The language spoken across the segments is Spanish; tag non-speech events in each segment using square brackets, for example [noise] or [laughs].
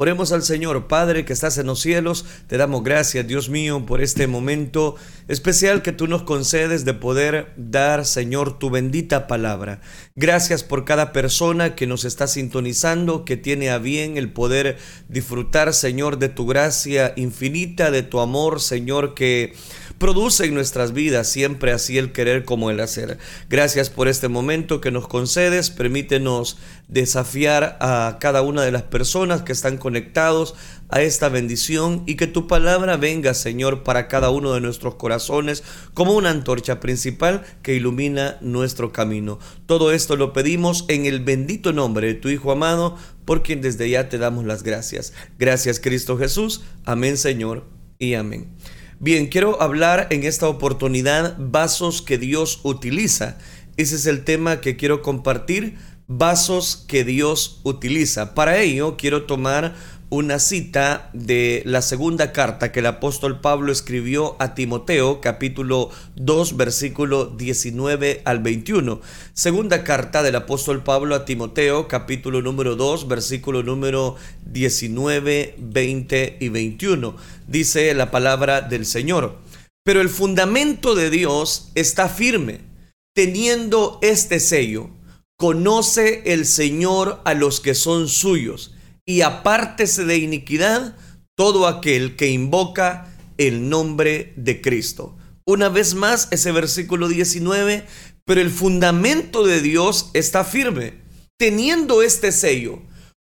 Oremos al Señor, Padre que estás en los cielos, te damos gracias, Dios mío, por este momento especial que tú nos concedes de poder dar, Señor, tu bendita palabra. Gracias por cada persona que nos está sintonizando, que tiene a bien el poder disfrutar, Señor, de tu gracia infinita, de tu amor, Señor, que produce en nuestras vidas siempre así el querer como el hacer. Gracias por este momento que nos concedes. Permítenos desafiar a cada una de las personas que están conectados a esta bendición y que tu palabra venga, Señor, para cada uno de nuestros corazones como una antorcha principal que ilumina nuestro camino. Todo esto lo pedimos en el bendito nombre de tu Hijo amado, por quien desde ya te damos las gracias. Gracias, Cristo Jesús. Amén, Señor, y amén. Bien, quiero hablar en esta oportunidad vasos que Dios utiliza. Ese es el tema que quiero compartir, vasos que Dios utiliza. Para ello quiero tomar una cita de la segunda carta que el apóstol Pablo escribió a Timoteo, capítulo 2, versículo 19 al 21. Segunda carta del apóstol Pablo a Timoteo, capítulo número 2, versículo número 19, 20 y 21. Dice la palabra del Señor. Pero el fundamento de Dios está firme, teniendo este sello. Conoce el Señor a los que son suyos y apártese de iniquidad todo aquel que invoca el nombre de Cristo. Una vez más, ese versículo 19, pero el fundamento de Dios está firme. Teniendo este sello,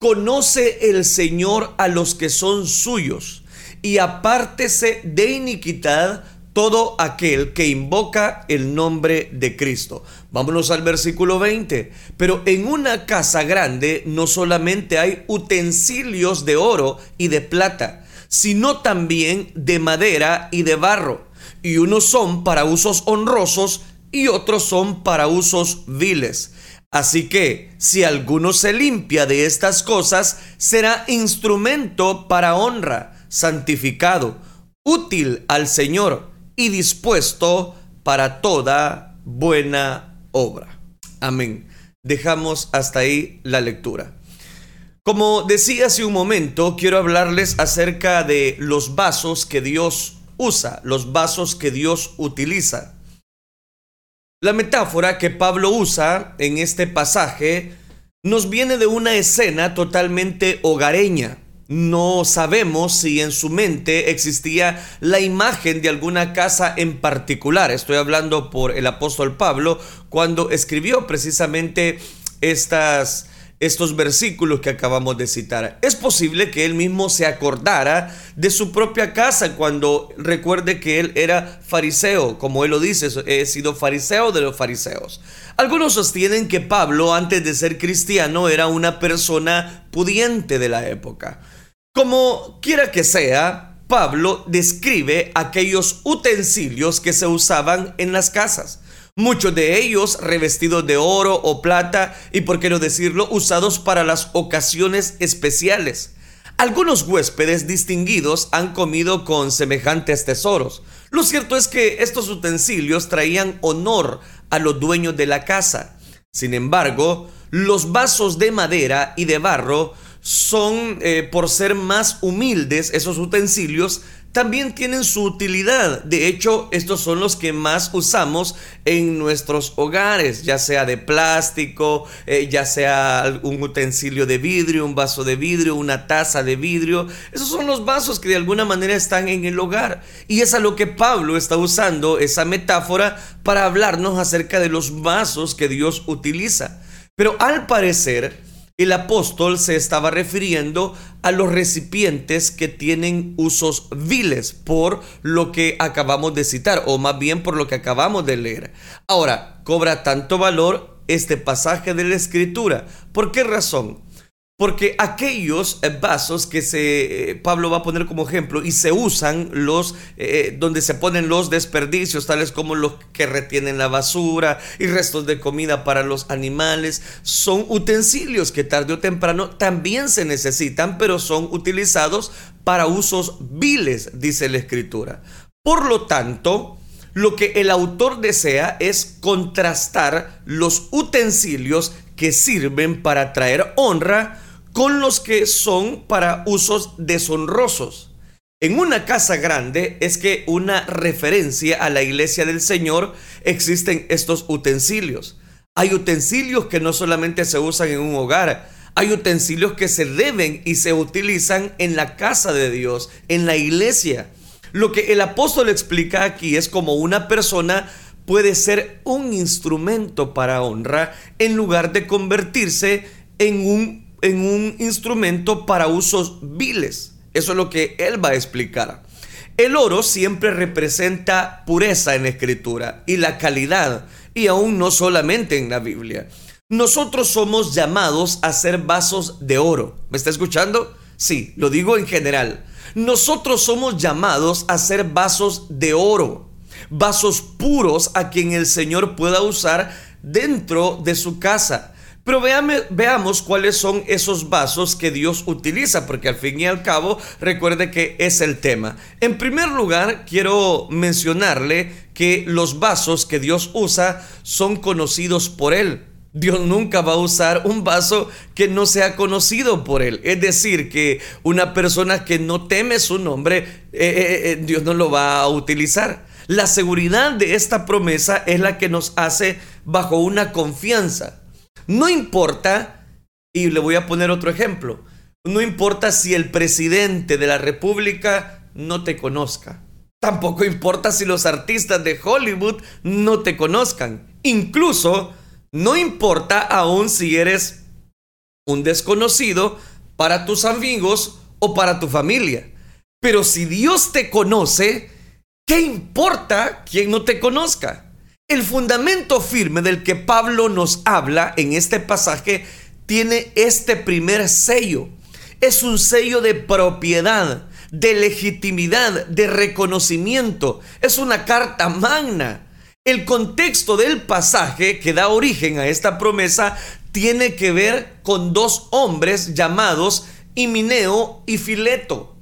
conoce el Señor a los que son suyos y apártese de iniquidad todo aquel que invoca el nombre de Cristo. Vámonos al versículo 20. Pero en una casa grande no solamente hay utensilios de oro y de plata, sino también de madera y de barro. Y unos son para usos honrosos y otros son para usos viles. Así que si alguno se limpia de estas cosas, será instrumento para honra, santificado, útil al Señor y dispuesto para toda buena Amén. Dejamos hasta ahí la lectura. Como decía hace un momento, quiero hablarles acerca de los vasos que Dios usa, los vasos que Dios utiliza. La metáfora que Pablo usa en este pasaje nos viene de una escena totalmente hogareña. No sabemos si en su mente existía la imagen de alguna casa en particular. Estoy hablando por el apóstol Pablo cuando escribió precisamente estas, estos versículos que acabamos de citar. Es posible que él mismo se acordara de su propia casa cuando recuerde que él era fariseo, como él lo dice, he sido fariseo de los fariseos. Algunos sostienen que Pablo antes de ser cristiano era una persona pudiente de la época. Como quiera que sea, Pablo describe aquellos utensilios que se usaban en las casas. Muchos de ellos revestidos de oro o plata y, por qué no decirlo, usados para las ocasiones especiales. Algunos huéspedes distinguidos han comido con semejantes tesoros. Lo cierto es que estos utensilios traían honor a los dueños de la casa. Sin embargo, los vasos de madera y de barro son, eh, por ser más humildes, esos utensilios también tienen su utilidad. De hecho, estos son los que más usamos en nuestros hogares, ya sea de plástico, eh, ya sea un utensilio de vidrio, un vaso de vidrio, una taza de vidrio. Esos son los vasos que de alguna manera están en el hogar. Y es a lo que Pablo está usando esa metáfora para hablarnos acerca de los vasos que Dios utiliza. Pero al parecer, el apóstol se estaba refiriendo a los recipientes que tienen usos viles por lo que acabamos de citar, o más bien por lo que acabamos de leer. Ahora, cobra tanto valor este pasaje de la escritura. ¿Por qué razón? Porque aquellos eh, vasos que se, eh, Pablo va a poner como ejemplo y se usan los, eh, donde se ponen los desperdicios, tales como los que retienen la basura y restos de comida para los animales, son utensilios que tarde o temprano también se necesitan, pero son utilizados para usos viles, dice la escritura. Por lo tanto, lo que el autor desea es contrastar los utensilios que sirven para traer honra con los que son para usos deshonrosos. En una casa grande es que una referencia a la iglesia del Señor existen estos utensilios. Hay utensilios que no solamente se usan en un hogar, hay utensilios que se deben y se utilizan en la casa de Dios, en la iglesia. Lo que el apóstol explica aquí es como una persona puede ser un instrumento para honra en lugar de convertirse en un, en un instrumento para usos viles. Eso es lo que él va a explicar. El oro siempre representa pureza en escritura y la calidad, y aún no solamente en la Biblia. Nosotros somos llamados a ser vasos de oro. ¿Me está escuchando? Sí, lo digo en general. Nosotros somos llamados a ser vasos de oro, vasos puros a quien el Señor pueda usar dentro de su casa. Pero veamos cuáles son esos vasos que Dios utiliza, porque al fin y al cabo recuerde que es el tema. En primer lugar, quiero mencionarle que los vasos que Dios usa son conocidos por Él. Dios nunca va a usar un vaso que no sea conocido por Él. Es decir, que una persona que no teme su nombre, eh, eh, eh, Dios no lo va a utilizar. La seguridad de esta promesa es la que nos hace bajo una confianza. No importa, y le voy a poner otro ejemplo, no importa si el presidente de la República no te conozca. Tampoco importa si los artistas de Hollywood no te conozcan. Incluso no importa aún si eres un desconocido para tus amigos o para tu familia. Pero si Dios te conoce, ¿qué importa quien no te conozca? El fundamento firme del que Pablo nos habla en este pasaje tiene este primer sello. Es un sello de propiedad, de legitimidad, de reconocimiento. Es una carta magna. El contexto del pasaje que da origen a esta promesa tiene que ver con dos hombres llamados Himineo y Fileto.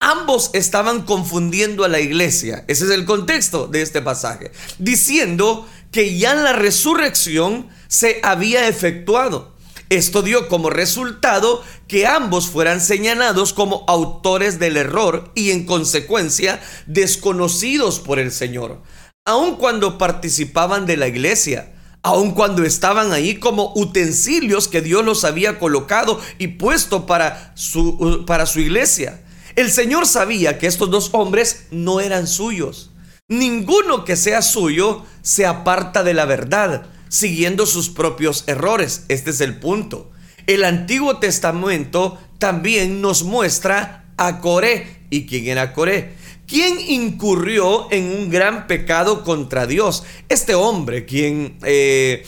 Ambos estaban confundiendo a la iglesia, ese es el contexto de este pasaje, diciendo que ya la resurrección se había efectuado. Esto dio como resultado que ambos fueran señalados como autores del error y en consecuencia desconocidos por el Señor aun cuando participaban de la iglesia, aun cuando estaban ahí como utensilios que Dios los había colocado y puesto para su, para su iglesia. El Señor sabía que estos dos hombres no eran suyos. Ninguno que sea suyo se aparta de la verdad, siguiendo sus propios errores. Este es el punto. El Antiguo Testamento también nos muestra a Coré. ¿Y quién era Coré? ¿Quién incurrió en un gran pecado contra Dios? Este hombre, quien, eh,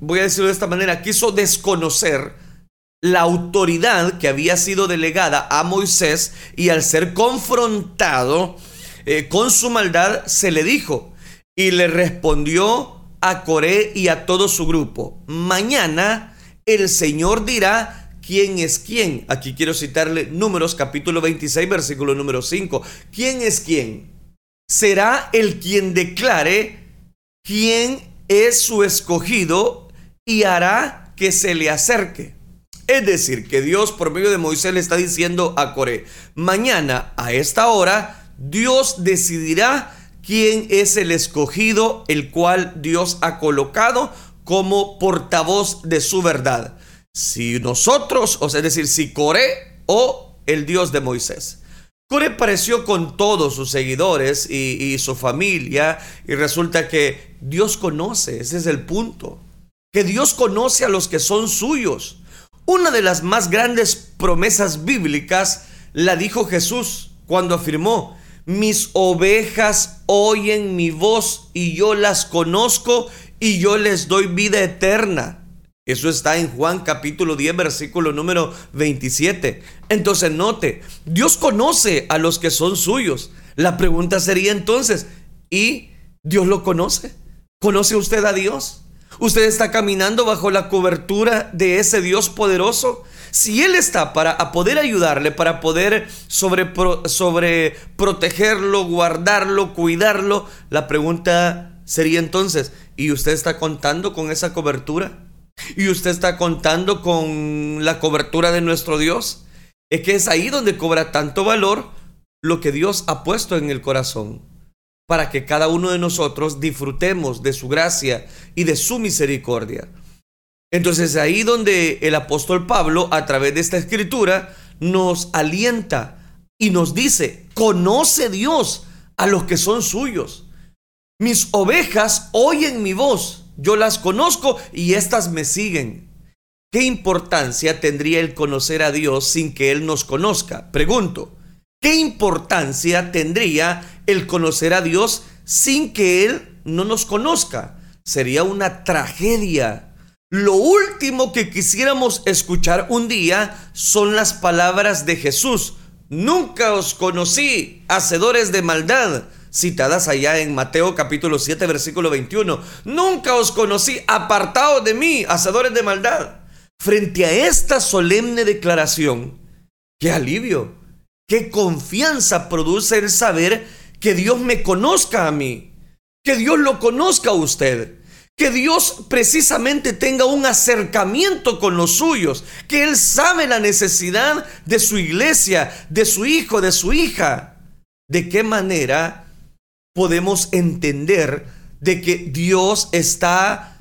voy a decirlo de esta manera, quiso desconocer la autoridad que había sido delegada a Moisés y al ser confrontado eh, con su maldad, se le dijo y le respondió a Coré y a todo su grupo, mañana el Señor dirá quién es quién. Aquí quiero citarle Números capítulo 26, versículo número 5. ¿Quién es quién? Será el quien declare quién es su escogido y hará que se le acerque. Es decir, que Dios por medio de Moisés le está diciendo a Coré, mañana a esta hora Dios decidirá quién es el escogido, el cual Dios ha colocado como portavoz de su verdad si nosotros, o es decir, si Coré o el Dios de Moisés. Coré pareció con todos sus seguidores y, y, su familia y resulta que Dios conoce, ese es el punto, que Dios conoce a los que son suyos. Una de las más grandes promesas bíblicas la dijo Jesús cuando afirmó, mis ovejas oyen mi voz y yo las conozco y yo les doy vida eterna. Eso está en Juan capítulo 10, versículo número 27. Entonces note, Dios conoce a los que son suyos. La pregunta sería entonces, ¿y Dios lo conoce? ¿Conoce usted a Dios? ¿Usted está caminando bajo la cobertura de ese Dios poderoso? Si Él está para poder ayudarle, para poder sobre, sobre protegerlo, guardarlo, cuidarlo, la pregunta sería entonces, ¿y usted está contando con esa cobertura? y usted está contando con la cobertura de nuestro Dios, es que es ahí donde cobra tanto valor lo que Dios ha puesto en el corazón, para que cada uno de nosotros disfrutemos de su gracia y de su misericordia. Entonces ahí donde el apóstol Pablo, a través de esta escritura, nos alienta y nos dice, conoce Dios a los que son suyos. Mis ovejas oyen mi voz yo las conozco y éstas me siguen. ¿Qué importancia tendría el conocer a Dios sin que Él nos conozca? Pregunto, ¿qué importancia tendría el conocer a Dios sin que Él no nos conozca? Sería una tragedia. Lo último que quisiéramos escuchar un día son las palabras de Jesús. Nunca os conocí, hacedores de maldad citadas allá en Mateo capítulo 7 versículo 21. Nunca os conocí, apartados de mí, hacedores de maldad. Frente a esta solemne declaración, qué alivio, qué confianza produce el saber que Dios me conozca a mí, que Dios lo conozca a usted, que Dios precisamente tenga un acercamiento con los suyos, que Él sabe la necesidad de su iglesia, de su hijo, de su hija. ¿De qué manera podemos entender de que Dios está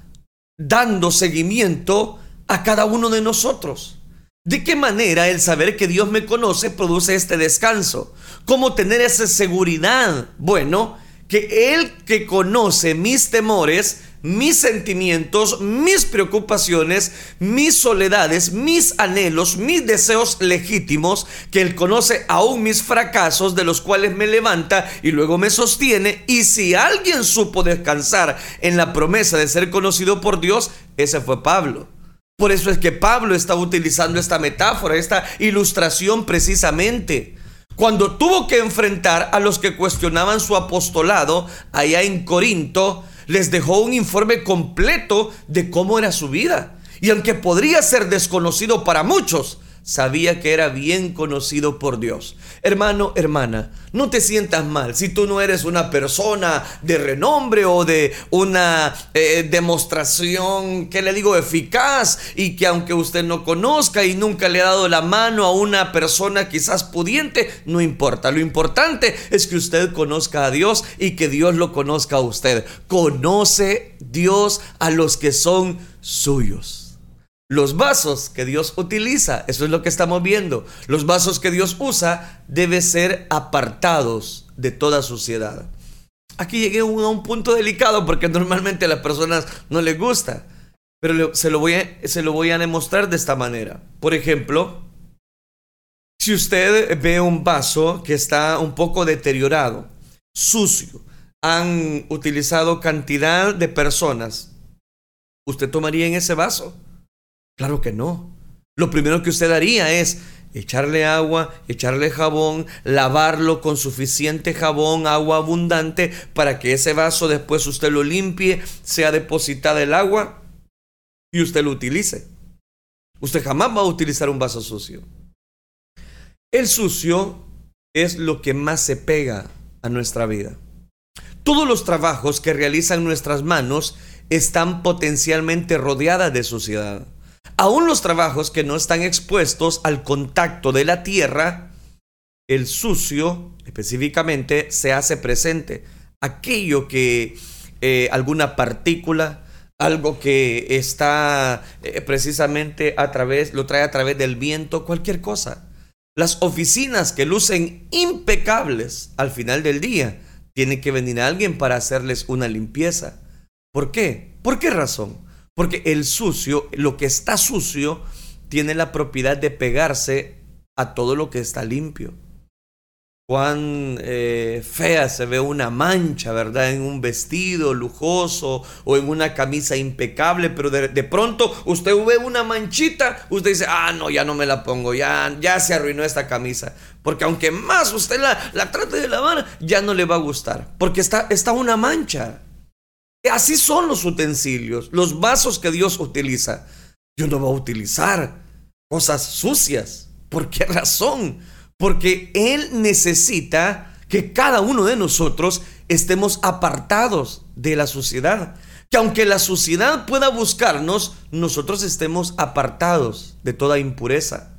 dando seguimiento a cada uno de nosotros. ¿De qué manera el saber que Dios me conoce produce este descanso? ¿Cómo tener esa seguridad? Bueno, que Él que conoce mis temores, mis sentimientos, mis preocupaciones, mis soledades, mis anhelos, mis deseos legítimos, que Él conoce aún mis fracasos de los cuales me levanta y luego me sostiene. Y si alguien supo descansar en la promesa de ser conocido por Dios, ese fue Pablo. Por eso es que Pablo está utilizando esta metáfora, esta ilustración precisamente cuando tuvo que enfrentar a los que cuestionaban su apostolado allá en Corinto, les dejó un informe completo de cómo era su vida. Y aunque podría ser desconocido para muchos, sabía que era bien conocido por Dios. Hermano, hermana, no te sientas mal si tú no eres una persona de renombre o de una eh, demostración, que le digo, eficaz y que aunque usted no conozca y nunca le ha dado la mano a una persona quizás pudiente, no importa. Lo importante es que usted conozca a Dios y que Dios lo conozca a usted. Conoce Dios a los que son suyos. Los vasos que Dios utiliza, eso es lo que estamos viendo, los vasos que Dios usa deben ser apartados de toda suciedad. Aquí llegué a un, punto delicado porque [laughs] normalmente a las personas no les gusta, pero se lo, voy a, se lo voy a demostrar de esta manera. Por ejemplo, si usted ve un vaso que está un poco deteriorado, sucio, han utilizado cantidad de personas, ¿usted tomaría en ese vaso? Claro que no. Lo primero que usted haría es echarle agua, echarle jabón, lavarlo con suficiente jabón, agua abundante, para que ese vaso después usted lo limpie, sea depositada el agua y usted lo utilice. Usted jamás va a utilizar un vaso sucio. El sucio es lo que más se pega a nuestra vida. Todos los trabajos que realizan nuestras manos están potencialmente rodeadas de suciedad. Aún los trabajos que no están expuestos al contacto de la tierra, el sucio específicamente se hace presente. Aquello que eh, alguna partícula, algo que está eh, precisamente a través, lo trae a través del viento, cualquier cosa. Las oficinas que lucen impecables al final del día, tiene que venir alguien para hacerles una limpieza. ¿Por qué? ¿Por qué razón? Porque el sucio, lo que está sucio, tiene la propiedad de pegarse a todo lo que está limpio. Cuán eh, fea se ve una mancha, ¿verdad? En un vestido lujoso o en una camisa impecable, pero de, pronto usted ve una manchita, usted dice, ah, no, ya no me la pongo, ya, ya se arruinó esta camisa. Porque aunque más usted la, la trate de lavar, ya no le va a gustar, porque está, está una mancha. Así son los utensilios, los vasos que Dios utiliza. Dios no va a utilizar cosas sucias. ¿Por qué razón? Porque Él necesita que cada uno de nosotros estemos apartados de la suciedad. Que aunque la suciedad pueda buscarnos, nosotros estemos apartados de toda impureza.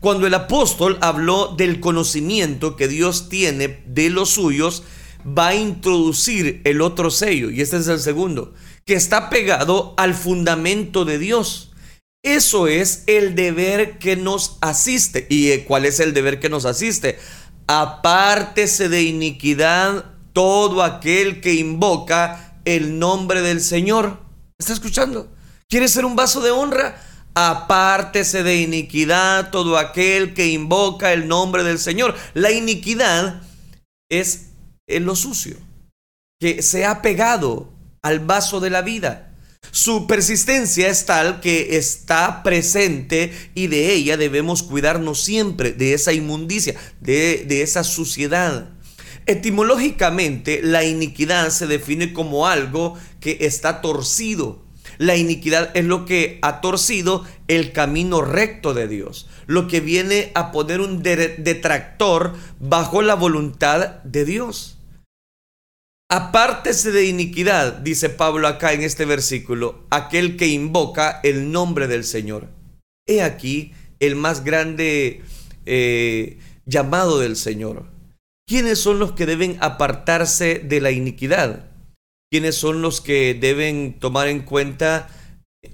Cuando el apóstol habló del conocimiento que Dios tiene de los suyos, va a introducir el otro sello, y este es el segundo, que está pegado al fundamento de Dios. Eso es el deber que nos asiste. ¿Y cuál es el deber que nos asiste? Apártese de iniquidad todo aquel que invoca el nombre del Señor. ¿Está escuchando? ¿Quiere ser un vaso de honra? Apártese de iniquidad todo aquel que invoca el nombre del Señor. La iniquidad es en lo sucio, que se ha pegado al vaso de la vida. Su persistencia es tal que está presente y de ella debemos cuidarnos siempre, de esa inmundicia, de, de esa suciedad. Etimológicamente, la iniquidad se define como algo que está torcido. La iniquidad es lo que ha torcido el camino recto de Dios, lo que viene a poner un detractor bajo la voluntad de Dios. Apártese de iniquidad, dice Pablo acá en este versículo, aquel que invoca el nombre del Señor. He aquí el más grande eh, llamado del Señor. ¿Quiénes son los que deben apartarse de la iniquidad? ¿Quiénes son los que deben tomar en cuenta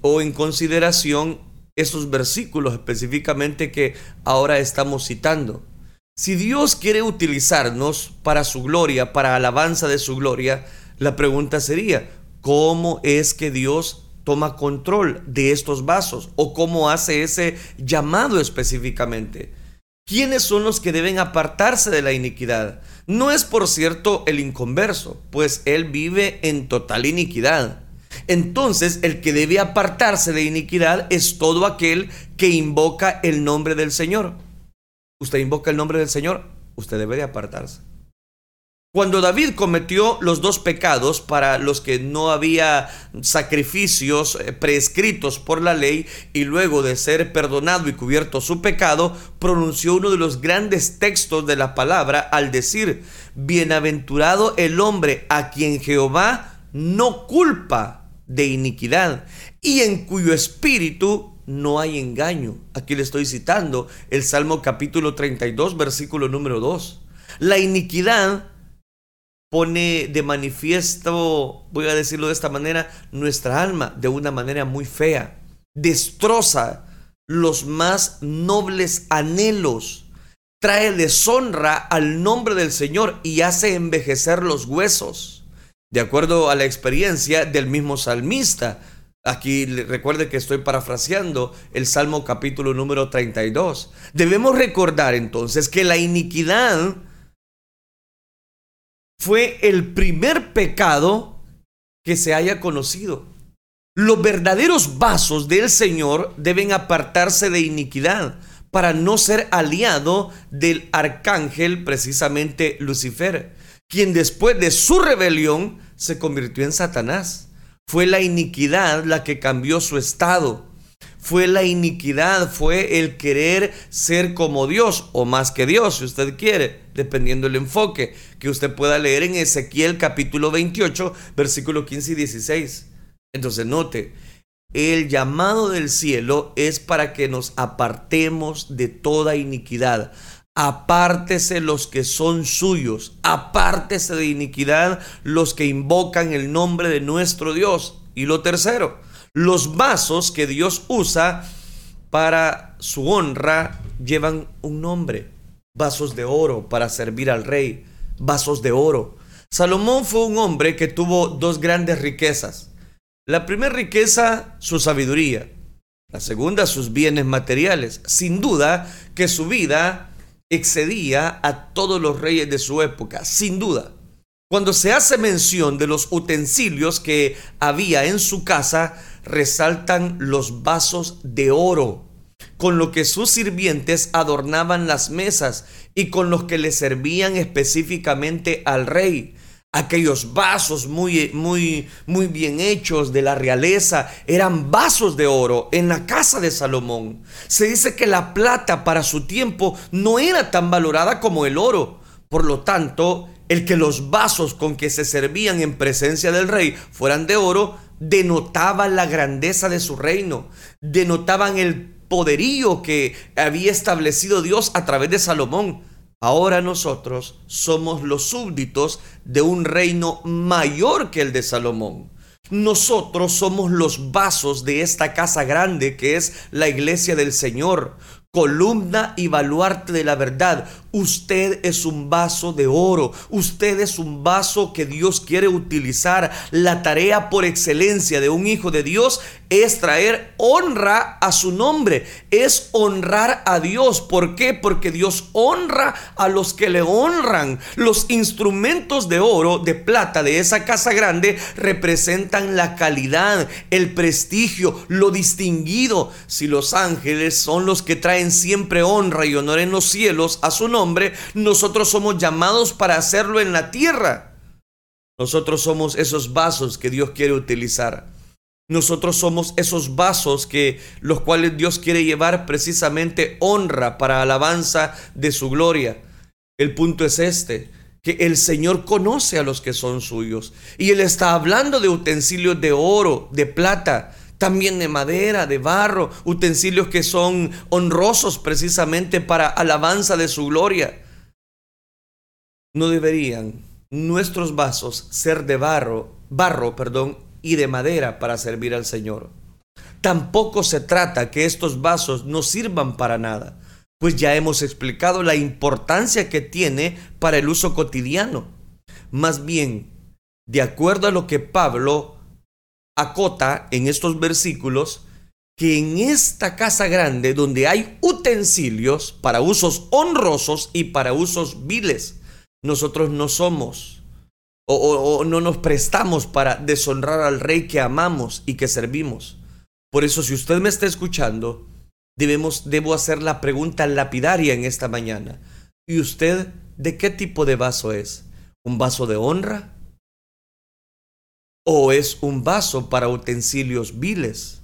o en consideración esos versículos específicamente que ahora estamos citando? Si Dios quiere utilizarnos para su gloria, para alabanza de su gloria, la pregunta sería, ¿cómo es que Dios toma control de estos vasos? ¿O cómo hace ese llamado específicamente? ¿Quiénes son los que deben apartarse de la iniquidad? No es, por cierto, el inconverso, pues él vive en total iniquidad. Entonces, el que debe apartarse de iniquidad es todo aquel que invoca el nombre del Señor usted invoca el nombre del Señor, usted debe de apartarse. Cuando David cometió los dos pecados para los que no había sacrificios eh, prescritos por la ley y luego de ser perdonado y cubierto su pecado, pronunció uno de los grandes textos de la palabra al decir, bienaventurado el hombre a quien Jehová no culpa de iniquidad y en cuyo espíritu no hay engaño. Aquí le estoy citando el Salmo capítulo 32, versículo número 2. La iniquidad pone de manifiesto, voy a decirlo de esta manera, nuestra alma de una manera muy fea. Destroza los más nobles anhelos. Trae deshonra al nombre del Señor y hace envejecer los huesos. De acuerdo a la experiencia del mismo salmista, Aquí recuerde que estoy parafraseando el Salmo capítulo número 32. Debemos recordar entonces que la iniquidad fue el primer pecado que se haya conocido. Los verdaderos vasos del Señor deben apartarse de iniquidad para no ser aliado del arcángel precisamente Lucifer, quien después de su rebelión se convirtió en Satanás. Fue la iniquidad la que cambió su estado. Fue la iniquidad, fue el querer ser como Dios o más que Dios, si usted quiere, dependiendo del enfoque que usted pueda leer en Ezequiel capítulo 28, versículo 15 y 16. Entonces note, el llamado del cielo es para que nos apartemos de toda iniquidad apártese los que son suyos, apártese de iniquidad los que invocan el nombre de nuestro Dios. Y lo tercero, los vasos que Dios usa para su honra llevan un nombre. Vasos de oro para servir al rey, vasos de oro. Salomón fue un hombre que tuvo dos grandes riquezas. La primera riqueza, su sabiduría. La segunda, sus bienes materiales. Sin duda que su vida excedía a todos los reyes de su época, sin duda. Cuando se hace mención de los utensilios que había en su casa, resaltan los vasos de oro, con lo que sus sirvientes adornaban las mesas y con los que le servían específicamente al rey aquellos vasos muy, muy, muy bien hechos de la realeza, eran vasos de oro en la casa de Salomón. Se dice que la plata para su tiempo no era tan valorada como el oro. Por lo tanto, el que los vasos con que se servían en presencia del rey fueran de oro, denotaba la grandeza de su reino, denotaban el poderío que había establecido Dios a través de Salomón. Ahora nosotros somos los súbditos de un reino mayor que el de Salomón. Nosotros somos los vasos de esta casa grande que es la iglesia del Señor, columna y baluarte de la verdad. Usted es un vaso de oro. Usted es un vaso que Dios quiere utilizar. La tarea por excelencia de un hijo de Dios es traer honra a su nombre. Es honrar a Dios. ¿Por qué? Porque Dios honra a los que le honran. Los instrumentos de oro, de plata de esa casa grande representan la calidad, el prestigio, lo distinguido. Si los ángeles son los que traen siempre honra y honor en los cielos a su nombre, nosotros somos llamados para hacerlo en la tierra. Nosotros somos esos vasos que Dios quiere utilizar. Nosotros somos esos vasos que los cuales Dios quiere llevar precisamente honra para alabanza de su gloria. El punto es este, que el Señor conoce a los que son suyos y él está hablando de utensilios de oro, de plata, también de madera, de barro, utensilios que son honrosos precisamente para alabanza de su gloria. No deberían nuestros vasos ser de barro, barro, perdón, y de madera para servir al Señor. Tampoco se trata que estos vasos no sirvan para nada, pues ya hemos explicado la importancia que tiene para el uso cotidiano. Más bien, de acuerdo a lo que Pablo acota en estos versículos que en esta casa grande donde hay utensilios para usos honrosos y para usos viles, nosotros no somos o, no nos prestamos para deshonrar al rey que amamos y que servimos. Por eso si usted me está escuchando, debemos, debo hacer la pregunta lapidaria en esta mañana. ¿Y usted de qué tipo de vaso es? ¿Un vaso de honra? O es un vaso para utensilios viles.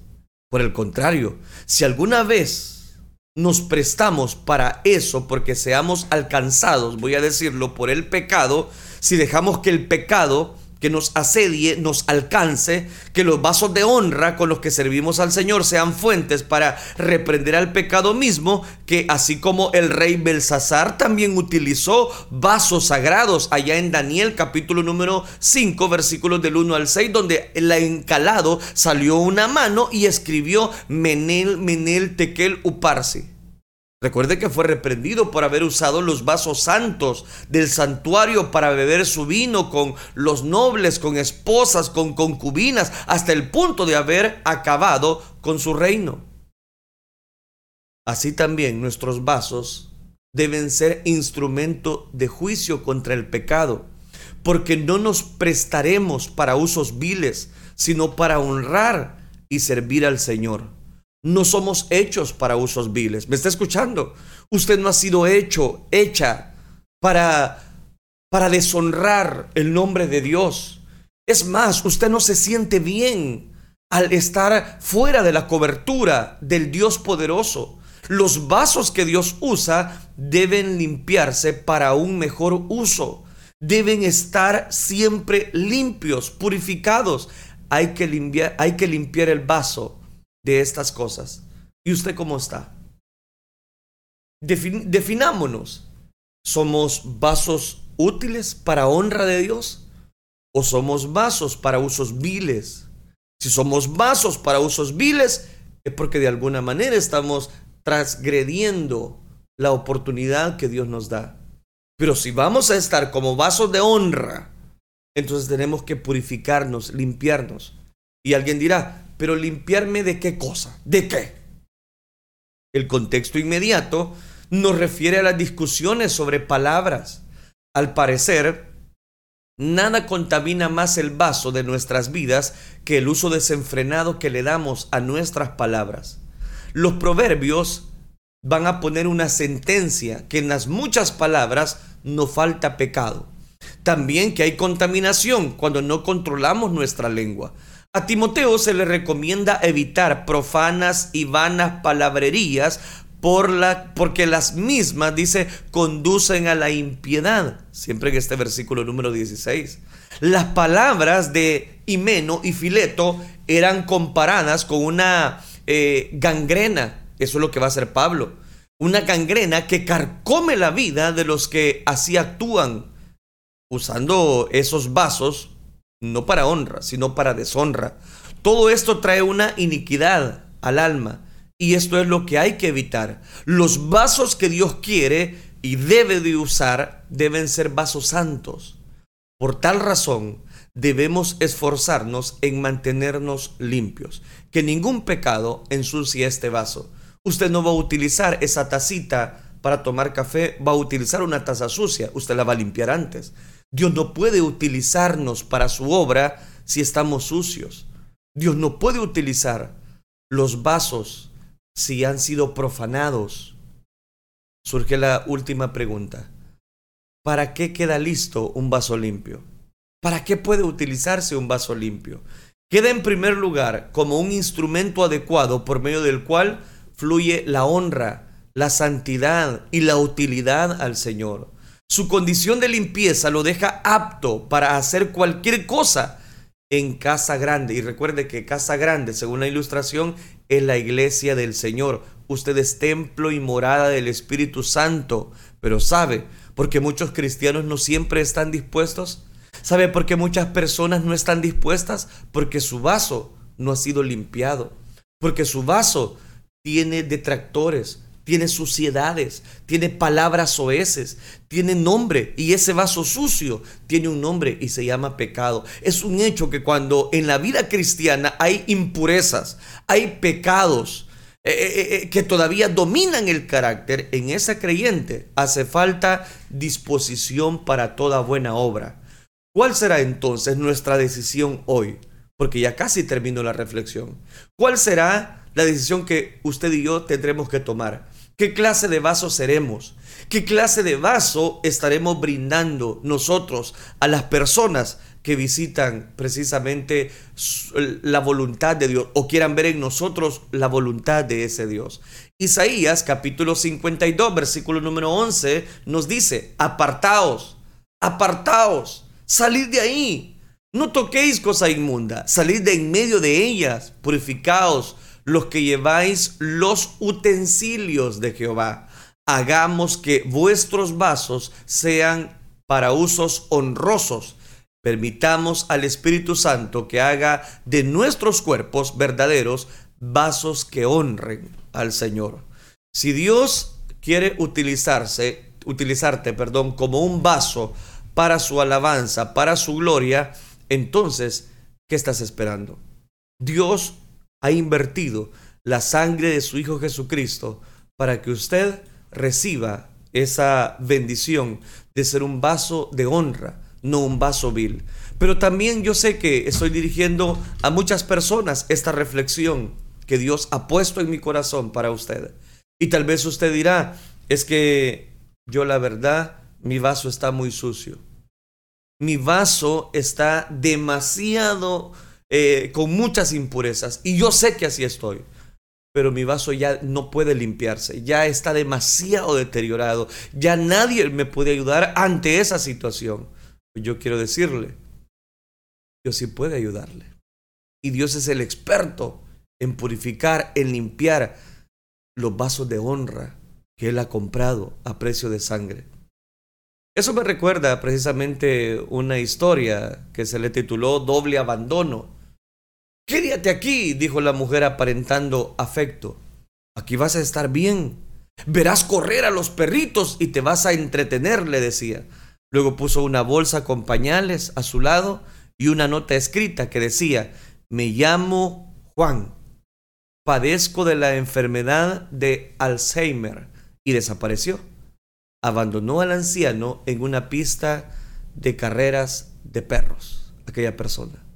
Por el contrario, si alguna vez nos prestamos para eso porque seamos alcanzados, voy a decirlo, por el pecado, si dejamos que el pecado que nos asedie, nos alcance, que los vasos de honra con los que servimos al Señor sean fuentes para reprender al pecado mismo, que así como el rey Belsasar también utilizó vasos sagrados allá en Daniel capítulo número 5 versículos del 1 al 6, donde el encalado salió una mano y escribió Menel, Menel, Tekel, Uparsi. Recuerde que fue reprendido por haber usado los vasos santos del santuario para beber su vino con los nobles, con esposas, con concubinas, hasta el punto de haber acabado con su reino. Así también nuestros vasos deben ser instrumento de juicio contra el pecado, porque no nos prestaremos para usos viles, sino para honrar y servir al Señor. No somos hechos para usos viles. ¿Me está escuchando? Usted no ha sido hecho, hecha para para deshonrar el nombre de Dios. Es más, usted no se siente bien al estar fuera de la cobertura del Dios poderoso. Los vasos que Dios usa deben limpiarse para un mejor uso. Deben estar siempre limpios, purificados. Hay que limpiar, hay que limpiar el vaso de estas cosas. ¿Y usted cómo está? definámonos. ¿Somos vasos útiles para honra de Dios? ¿O somos vasos para usos viles? Si somos vasos para usos viles, es porque de alguna manera estamos transgrediendo la oportunidad que Dios nos da. Pero si vamos a estar como vasos de honra, entonces tenemos que purificarnos, limpiarnos. Y alguien dirá, pero limpiarme de qué cosa? ¿De qué? El contexto inmediato nos refiere a las discusiones sobre palabras. Al parecer, nada contamina más el vaso de nuestras vidas que el uso desenfrenado que le damos a nuestras palabras. Los proverbios van a poner una sentencia que en las muchas palabras no falta pecado. También que hay contaminación cuando no controlamos nuestra lengua. A Timoteo se le recomienda evitar profanas y vanas palabrerías por la, porque las mismas, dice, conducen a la impiedad. Siempre en este versículo número 16. Las palabras de Himeno y Fileto eran comparadas con una eh, gangrena. Eso es lo que va a hacer Pablo. Una gangrena que carcome la vida de los que así actúan, usando esos vasos, no para honra, sino para deshonra. Todo esto trae una iniquidad al alma y esto es lo que hay que evitar. Los vasos que Dios quiere y debe de usar deben ser vasos santos. Por tal razón, debemos esforzarnos en mantenernos limpios, que ningún pecado ensucie este vaso. Usted no va a utilizar esa tacita para tomar café, va a utilizar una taza sucia, usted la va a limpiar antes. Dios no puede utilizarnos para su obra si estamos sucios. Dios no puede utilizar los vasos si han sido profanados. Surge la última pregunta. ¿Para qué queda listo un vaso limpio? ¿Para qué puede utilizarse un vaso limpio? Queda en primer lugar como un instrumento adecuado por medio del cual fluye la honra, la santidad y la utilidad al Señor. Su condición de limpieza lo deja apto para hacer cualquier cosa en casa grande. Y recuerde que casa grande, según la ilustración, es la iglesia del Señor. Usted es templo y morada del Espíritu Santo. Pero sabe, porque muchos cristianos no siempre están dispuestos. ¿Sabe por qué muchas personas no están dispuestas? Porque su vaso no ha sido limpiado. Porque su vaso tiene detractores, tiene suciedades, tiene palabras oeces, tiene nombre y ese vaso sucio tiene un nombre y se llama pecado. Es un hecho que cuando en la vida cristiana hay impurezas, hay pecados eh, eh, eh, que todavía dominan el carácter, en esa creyente hace falta disposición para toda buena obra. ¿Cuál será entonces nuestra decisión hoy? Porque ya casi termino la reflexión. ¿Cuál será la decisión que usted y yo tendremos que tomar? ¿Qué clase de vaso seremos? ¿Qué clase de vaso estaremos brindando nosotros a las personas que visitan precisamente la voluntad de Dios o quieran ver en nosotros la voluntad de ese Dios? Isaías capítulo 52 versículo número 11 nos dice, apartaos, apartaos, salid de ahí, no toquéis cosa inmunda, salid de en medio de ellas, purificaos los que lleváis los utensilios de Jehová. Hagamos que vuestros vasos sean para usos honrosos. Permitamos al Espíritu Santo que haga de nuestros cuerpos verdaderos vasos que honren al Señor. Si Dios quiere utilizarse, utilizarte, perdón, como un vaso para su alabanza, para su gloria, entonces, ¿qué estás esperando? Dios ha invertido la sangre de su Hijo Jesucristo para que usted reciba esa bendición de ser un vaso de honra, no un vaso vil. Pero también yo sé que estoy dirigiendo a muchas personas esta reflexión que Dios ha puesto en mi corazón para usted. Y tal vez usted dirá, es que yo la verdad, mi vaso está muy sucio. Mi vaso está demasiado eh, con muchas impurezas. Y yo sé que así estoy. Pero mi vaso ya no puede limpiarse, ya está demasiado deteriorado, ya nadie me puede ayudar ante esa situación. Yo quiero decirle, Dios sí puede ayudarle. Y Dios es el experto en purificar, en limpiar los vasos de honra que Él ha comprado a precio de sangre. Eso me recuerda precisamente una historia que se le tituló Doble Abandono. Quédate aquí, dijo la mujer aparentando afecto. Aquí vas a estar bien. Verás correr a los perritos y te vas a entretener, le decía. Luego puso una bolsa con pañales a su lado y una nota escrita que decía, me llamo Juan, padezco de la enfermedad de Alzheimer y desapareció. Abandonó al anciano en una pista de carreras de perros, aquella persona.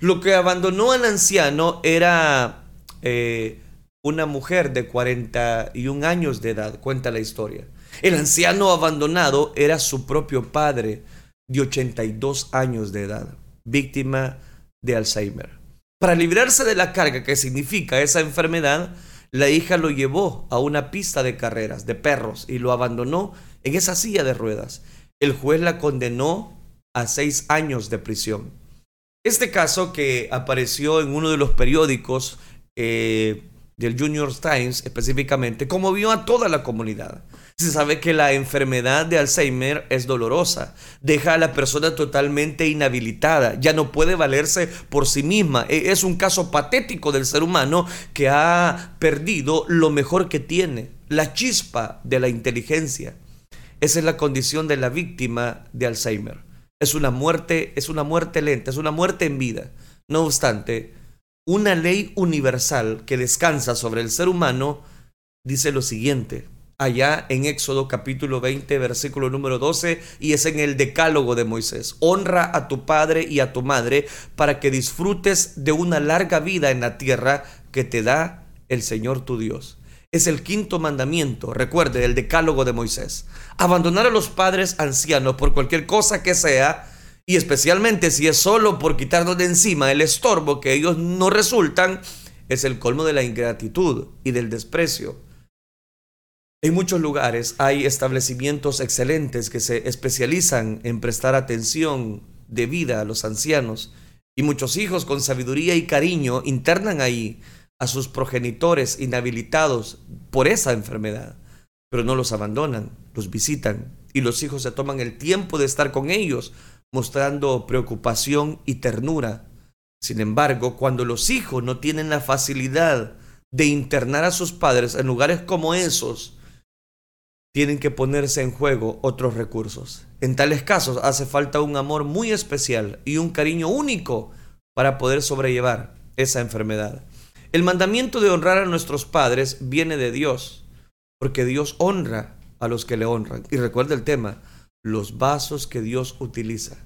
Lo que abandonó al anciano era eh, una mujer de 41 años de edad, cuenta la historia. El anciano abandonado era su propio padre de 82 años de edad, víctima de Alzheimer. Para librarse de la carga que significa esa enfermedad, La hija lo llevó a una pista de carreras de perros y lo abandonó en esa silla de ruedas. El juez la condenó a seis años de prisión. Este caso que apareció en uno de los periódicos eh, del Junior Times específicamente conmovió a toda la comunidad. Se sabe que la enfermedad de Alzheimer es dolorosa, deja a la persona totalmente inhabilitada, ya no puede valerse por sí misma. E, es un caso patético del ser humano que ha perdido lo mejor que tiene, la chispa de la inteligencia. Esa es la condición de la víctima de Alzheimer. Es una muerte, es una muerte lenta, es una muerte en vida. No obstante, una ley universal que descansa sobre el ser humano dice lo siguiente, allá en Éxodo capítulo 20, versículo número 12, y es en el decálogo de Moisés. Honra a tu padre y a tu madre para que disfrutes de una larga vida en la tierra que te da el Señor tu Dios. Es el quinto mandamiento, recuerde, el decálogo de Moisés. Abandonar a los padres ancianos por cualquier cosa que sea, y especialmente si es solo por quitarnos de encima el estorbo que ellos no resultan, es el colmo de la ingratitud y del desprecio. En muchos lugares hay establecimientos excelentes que se especializan en prestar atención debida a los ancianos y muchos hijos con sabiduría y cariño internan ahí a sus progenitores inhabilitados por esa enfermedad, pero no los abandonan, los visitan y los hijos se toman el tiempo de estar con ellos, mostrando preocupación y ternura. Sin embargo, cuando los hijos no tienen la facilidad de internar a sus padres en lugares como esos, tienen que ponerse en juego otros recursos. En tales casos hace falta un amor muy especial y un cariño único para poder sobrellevar esa enfermedad. El mandamiento de honrar a nuestros padres viene de Dios, porque Dios honra a los que le honran. Y recuerda el tema, los vasos que Dios utiliza.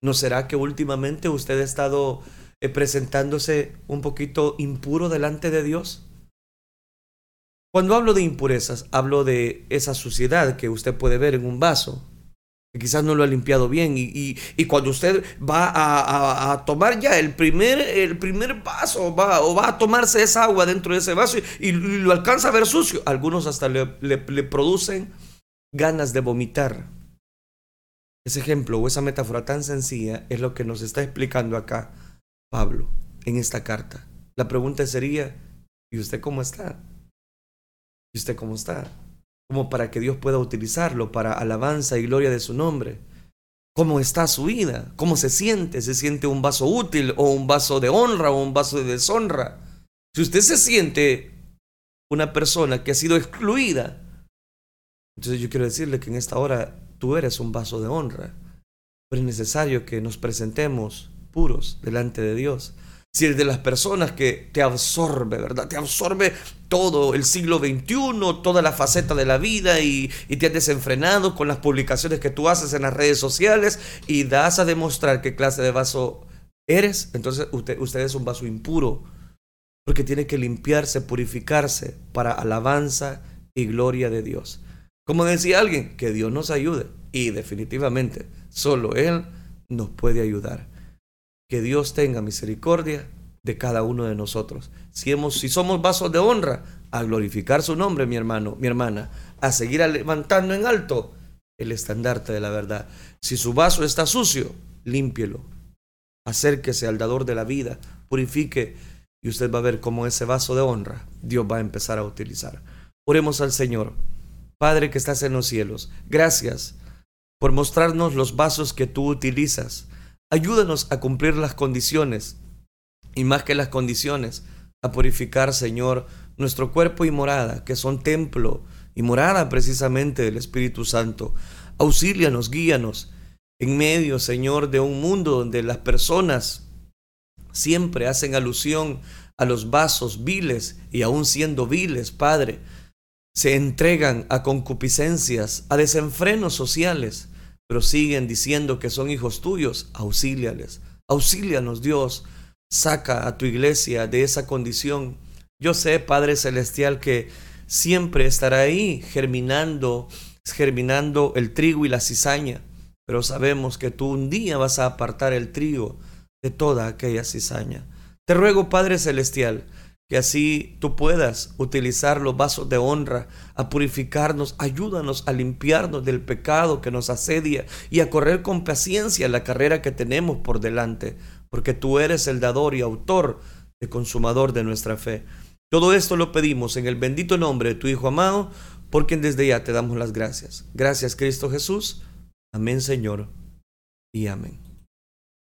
¿No será que últimamente usted ha estado eh, presentándose un poquito impuro delante de Dios? Cuando hablo de impurezas, hablo de esa suciedad que usted puede ver en un vaso, quizás no lo ha limpiado bien y, cuando usted va a, tomar ya el primer, el primer vaso va, o va a tomarse esa agua dentro de ese vaso y, lo alcanza a ver sucio, algunos hasta le, le producen ganas de vomitar. Ese ejemplo o esa metáfora tan sencilla es lo que nos está explicando acá Pablo en esta carta. La pregunta sería, ¿y usted cómo está? ¿Y usted cómo está? Como para que Dios pueda utilizarlo para alabanza y gloria de su nombre. ¿Cómo está su vida? ¿Cómo se siente? ¿Se siente un vaso útil o un vaso de honra o un vaso de deshonra? Si usted se siente una persona que ha sido excluida, entonces yo quiero decirle que en esta hora tú eres un vaso de honra. Pero es necesario que nos presentemos puros delante de Dios si eres de las personas que te absorbe, ¿verdad? Te absorbe todo el siglo XXI, toda la faceta de la vida y, te has desenfrenado con las publicaciones que tú haces en las redes sociales y das a demostrar qué clase de vaso eres, entonces usted, usted es un vaso impuro, porque tiene que limpiarse, purificarse para alabanza y gloria de Dios. Como decía alguien, que Dios nos ayude y definitivamente solo Él nos puede ayudar. Que Dios tenga misericordia de cada uno de nosotros. Si, hemos, si somos vasos de honra, a glorificar su nombre, mi hermano, mi hermana, a seguir levantando en alto el estandarte de la verdad. Si su vaso está sucio, límpielo. Acérquese al dador de la vida, purifique y usted va a ver cómo ese vaso de honra Dios va a empezar a utilizar. Oremos al Señor. Padre que estás en los cielos, gracias por mostrarnos los vasos que tú utilizas Ayúdanos a cumplir las condiciones y más que las condiciones, a purificar, Señor, nuestro cuerpo y morada, que son templo y morada precisamente del Espíritu Santo. Auxílianos, guíanos en medio, Señor, de un mundo donde las personas siempre hacen alusión a los vasos viles y aún siendo viles, Padre, se entregan a concupiscencias, a desenfrenos sociales siguen diciendo que son hijos tuyos, auxíliales. Auxílianos, Dios. Saca a tu iglesia de esa condición. Yo sé, Padre Celestial, que siempre estará ahí germinando, germinando el trigo y la cizaña, pero sabemos que tú un día vas a apartar el trigo de toda aquella cizaña. Te ruego, Padre Celestial, que así tú puedas utilizar los vasos de honra a purificarnos. Ayúdanos a limpiarnos del pecado que nos asedia y a correr con paciencia la carrera que tenemos por delante, porque tú eres el dador y autor y consumador de nuestra fe. Todo esto lo pedimos en el bendito nombre de tu Hijo amado, por quien desde ya te damos las gracias. Gracias Cristo Jesús. Amén Señor y amén.